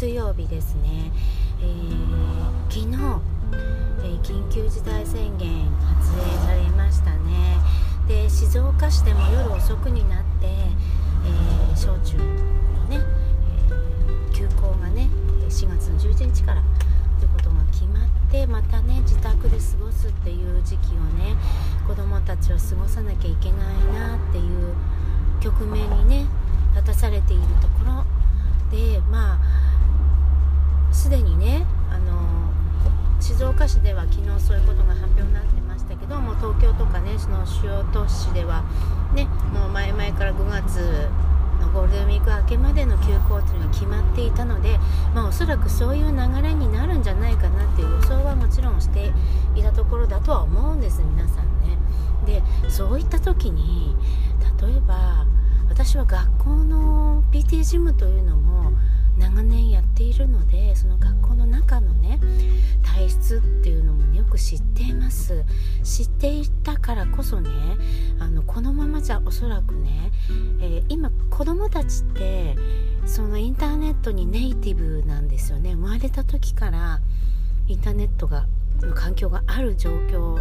水曜日ですね、えー、昨日、えー、緊急事態宣言発令されましたね。で静岡市でも夜遅くになって、えー小中のね、え休校がね4月の11日からということが決まってまたね自宅で過ごすっていう時期をね子どもたちは過ごさなきゃいけないなっていう局面にね立たされているところ。でまあすでにねあの静岡市では昨日そういうことが発表になってましたけども東京とかねその主要都市ではねもう前々から5月のゴールデンウィーク明けまでの休校というのが決まっていたので、まあ、おそらくそういう流れになるんじゃないかなっていう予想はもちろんしていたところだとは思うんです皆さんね。でそういった時に例えば私は学校の PT ジムというのも長年やっているのでその学校の中のね体質っていうのも、ね、よく知っています。知っていたからこそねあのこのままじゃおそらくね、えー、今子供たちってそのインターネットにネイティブなんですよね。生まれた時からインターネットがの環境がある状況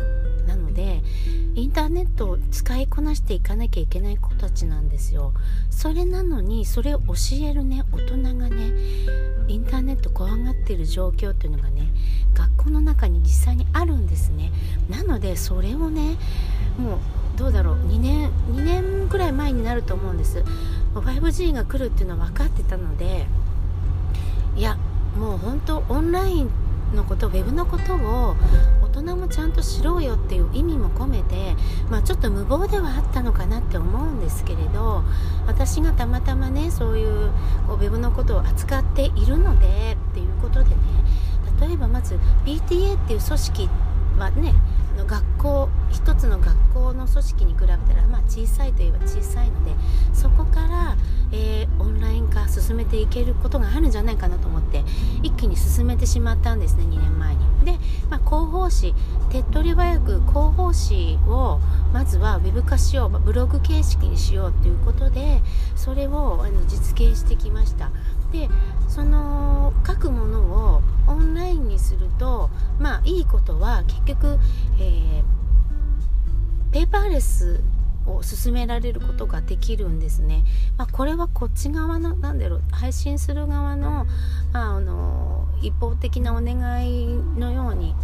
インターネットを使いこなしていかなきゃいけない子たちなんですよ。それなのにそれを教えるね大人がねインターネット怖がってる状況っていうのがね学校の中に実際にあるんですね。なのでそれをねもうどうだろう2年2年ぐらい前になると思うんです。5G が来るっていうのは分かってたのでいやもう本当オンラインのことウェブのことを人もちゃんと知ろよっていう意味も込めて、まあ、ちょっと無謀ではあったのかなって思うんですけれど私がたまたまねそういうこうウェブのことを扱っているのでっていうことでね例えばまず PTA っていう組織はね学校一つの学校の組織に比べたら、まあ、小さいといえば小さいのでそこから、えー、オンライン化進めていけることがあるんじゃないかなと思って一気に進めてしまったんですね2年前に。で、まあ、広報誌手っ取り早く広報誌をまずはウェブ化しようブログ形式にしようということでそれをあの実現してきました。でその書くものをオンラインにするとまあいいことは結局、えー、ペーパーレスを進められることができるんですね。まあ、これはこっち側のなんだろう配信する側の,、まあ、あの一方的なお願いのように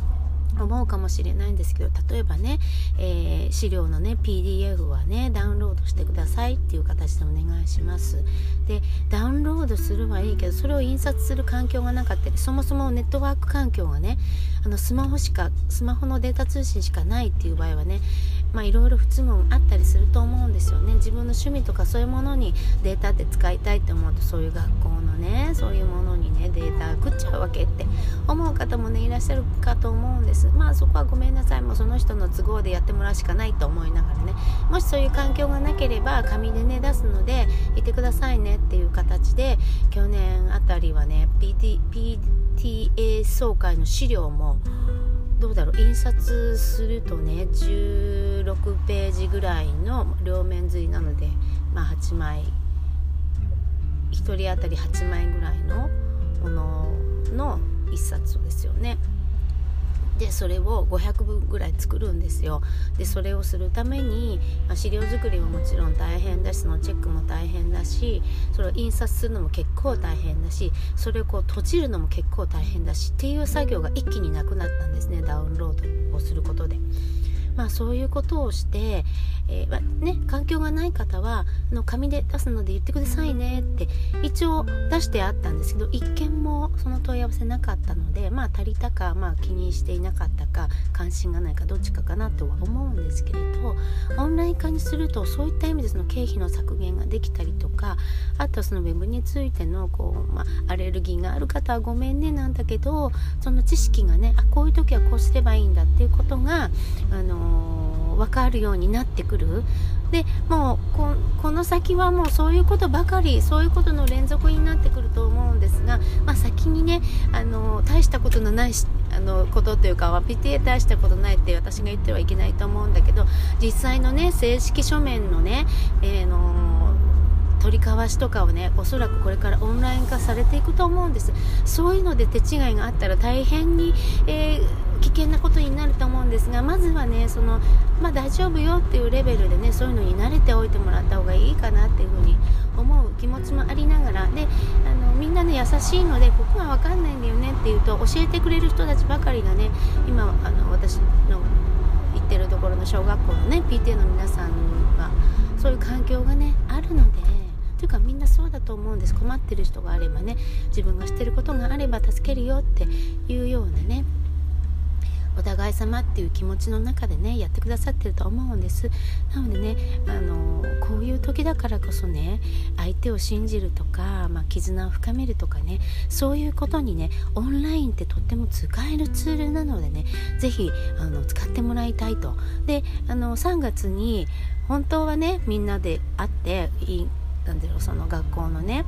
思うかもしれないんですけど例えばね、えー、資料のね PDF はねダウンロードしてくださいっていう形でお願いしますでダウンロードするはいいけどそれを印刷する環境がなかったりそもそもネットワーク環境がねあのスマホしかスマホのデータ通信しかないっていう場合はねまあいろいろ不都合あったりすると思うんですよね。自分の趣味とかそういうものにデータって使いたいって思うとそういう学校のねそういうものにねデータ食っちゃうわけって思う方もねいらっしゃるかと思うんです。まあそこはごめんなさい。もうその人の都合でやってもらうしかないと思いながらね。もしそういう環境がなければ紙でね出すのでいてくださいねっていう形で去年あたりはね PT PTA 総会の資料もどうだろう？印刷するとね16ページぐらいの両面髄なのでまあ8枚1人当たり8枚ぐらいのものの1冊ですよね。でそれを500分ぐらい作るんですよでそれをするために、まあ、資料作りももちろん大変だしそのチェックも大変だしそれを印刷するのも結構大変だしそれをこう閉じるのも結構大変だしっていう作業が一気になくなったんですねダウンロードをすることで。まあ、そういうことをして、えー、ね、環境がない方はあの紙で出すので言ってくださいねって一応出してあったんですけど一件もその問い合わせなかったので、まあ、足りたか、まあ、気にしていなかったか関心がないかどっちかかなとは思うんですけれどオンライン化にするとそういった意味でその経費の削減ができたりとかあとはそのウェブについてのこう、まあ、アレルギーがある方はごめんねなんだけどその知識がねあこういう時はこうすればいいんだっていうことがあの分かるようになってくる。でもうこの先はもうそういうことばかりそういうことの連続になってくると思うんですが、まあ、先にねあの大したことのないあのことというか PTA 大したことないって私が言ってはいけないと思うんだけど実際のね正式書面のね、えー、の取取り交わしとかをねおそらくこれからオンライン化されていくと思うんです。そういうので手違いがあったら大変に、えー、危険なことになると思うんですがまずはねその、まあ、大丈夫よっていうレベルでねそういうのに慣れておいてもらった方がいいかなっていうふうに思う気持ちもありながらであのみんなね優しいのでここが分かんないんだよねっていうと教えてくれる人たちばかりがね今あの私の行ってるところの小学校のね PTA の皆さんはそういう環境がねあるのでというかみんなそうだと思うんです。困ってる人があればね自分が知ってることがあれば助けるよっていうようなねお互い様っていう気持ちの中でねやってくださってると思うんです。なのでねあのこういう時だからこそね相手を信じるとか、まあ、絆を深めるとかねそういうことにねオンラインってとっても使えるツールなのでね是非あの使ってもらいたいと。であの3月に本当はねみんなで会ってなんだろうその学校のね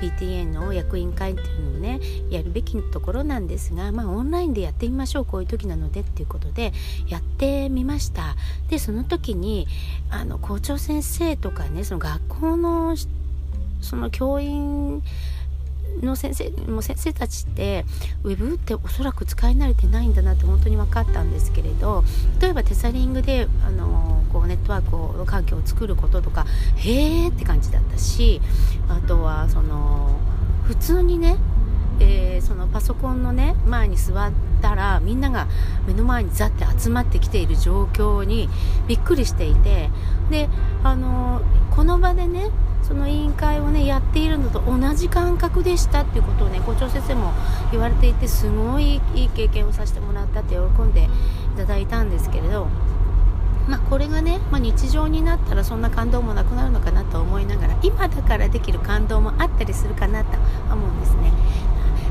PTA の役員会っていうのをねやるべきところなんですが、まあ、オンラインでやってみましょうこういう時なのでっていうことでやってみました。でその時にあの校長先生とかねその学校のその教員の先生も先生たちってウェブっておそらく使い慣れてないんだなって本当に分かったんですけれど例えばテサリングであのこうネットワークを環境を作ることとかへえって感じだったしあとはその普通にねえー、そのパソコンのね前に座ったらみんなが目の前にザって集まってきている状況にびっくりしていてであの、この場でねその委員会をねやっているのと同じ感覚でしたっていうことをね校長先生も言われていてすごいいい経験をさせてもらったって喜んでいただいたんですけれどまあ、これがね、まあ、日常になったらそんな感動もなくなるのかなと思いながら今だからできる感動もあったりするかなと思うんですね。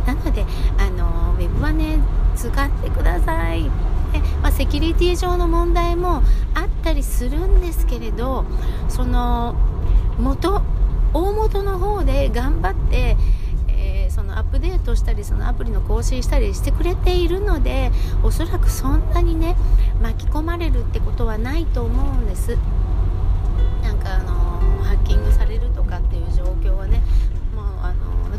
なのであのウェブはね使ってください。で、まあ、セキュリティ上の問題もあったりするんですけれどその元大元の方で頑張って、えー、そのアップデートしたりそのアプリの更新したりしてくれているのでおそらくそんなにね巻き込まれるってことはないと思うんです。なんかあのハッキングされるとかっていう状況はね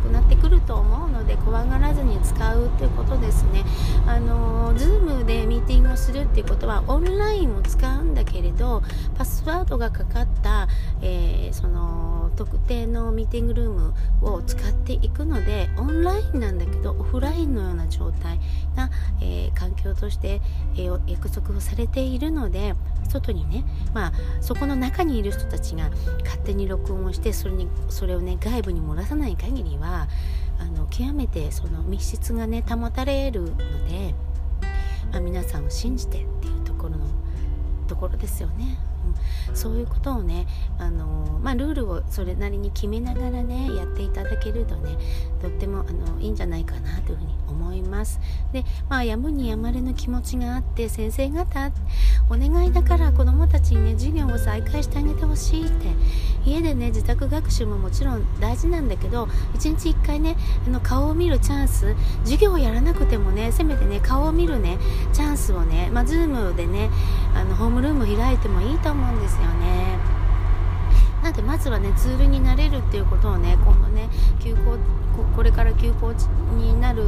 くなってくると思うので怖がらずに使うっていうことですね。あの Zoom でミーティングをするっていうことはオンラインを使うんだけれどパスワードがかかった、えー、その特定のミーティングルームを使っていくのでオンラインなんだけどオフラインのような状態。な、えー、環境として、えー、約束をされているので外にね、まあ、そこの中にいる人たちが勝手に録音をしてそれにそれをね外部に漏らさない限りはあの極めてその密室がね保たれるので、まあ、皆さんを信じてっていうところのところですよね。うん、そういうことをね、あのまあ、ルールをそれなりに決めながらねやっていただけるとねとってもあのいいんじゃないかなというふうに思います。で、まあ、やむにやまれぬ気持ちがあって先生方お願いだから子どもたちにね授業を再開してあげてほしいって家でね自宅学習ももちろん大事なんだけど1日1回ねあの顔を見るチャンス授業をやらなくてもねせめてね顔を見るねチャンスをねまあ Zoom でねあのホームルーム開いてもいいと思思うんですよね。なのでまずはねツールになれるっていうことをね今度ね休校これから休校になる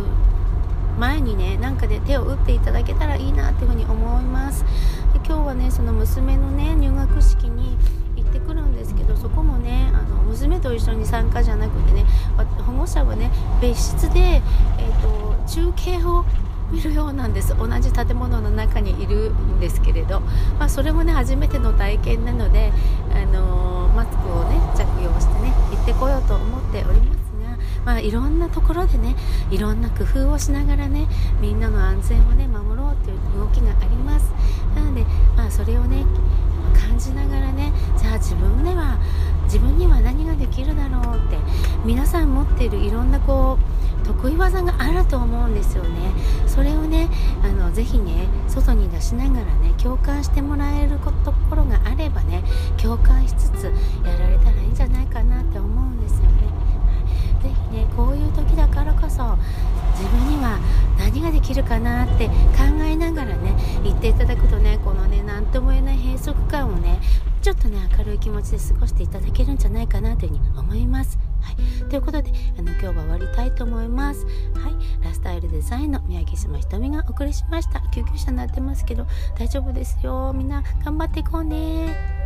前にねなんかで手を打っていただけたらいいなっていうふうに思います。で今日はねその娘のね入学式に行ってくるんですけどそこもねあの娘と一緒に参加じゃなくてね保護者はね別室で、えーと、中継を見るようなんです。同じ建物の中にいるんですけれど、まあ、それもね初めての体験なので、あのー、マスクをね着用してね行ってこようと思っておりますが、まあ、いろんなところでねいろんな工夫をしながらねみんなの安全をね守ろうという動きがあります。なので、まあ、それをね感じながらねじゃあ自分では自分には何ができるだろうって皆さん持っているいろんなこう得意技があると思うんですよね。それをねあのぜひね外に出しながらね共感してもらえるところがあればね共感しつつやられたらいいんじゃないかなって思うんですよね。ぜひねこういう時だからこそ自分には何ができるかなって考えながらね言っていただくとねこのね何とも言えない閉塞感をねちょっとね明るい気持ちで過ごしていただけるんじゃないかなというふうに思います。ということであの今日は終わりたいと思います。はい、ラスタイルデザインの宮城島ひとみがお送りしました。救急車鳴ってますけど大丈夫ですよ。みんな頑張っていこうね。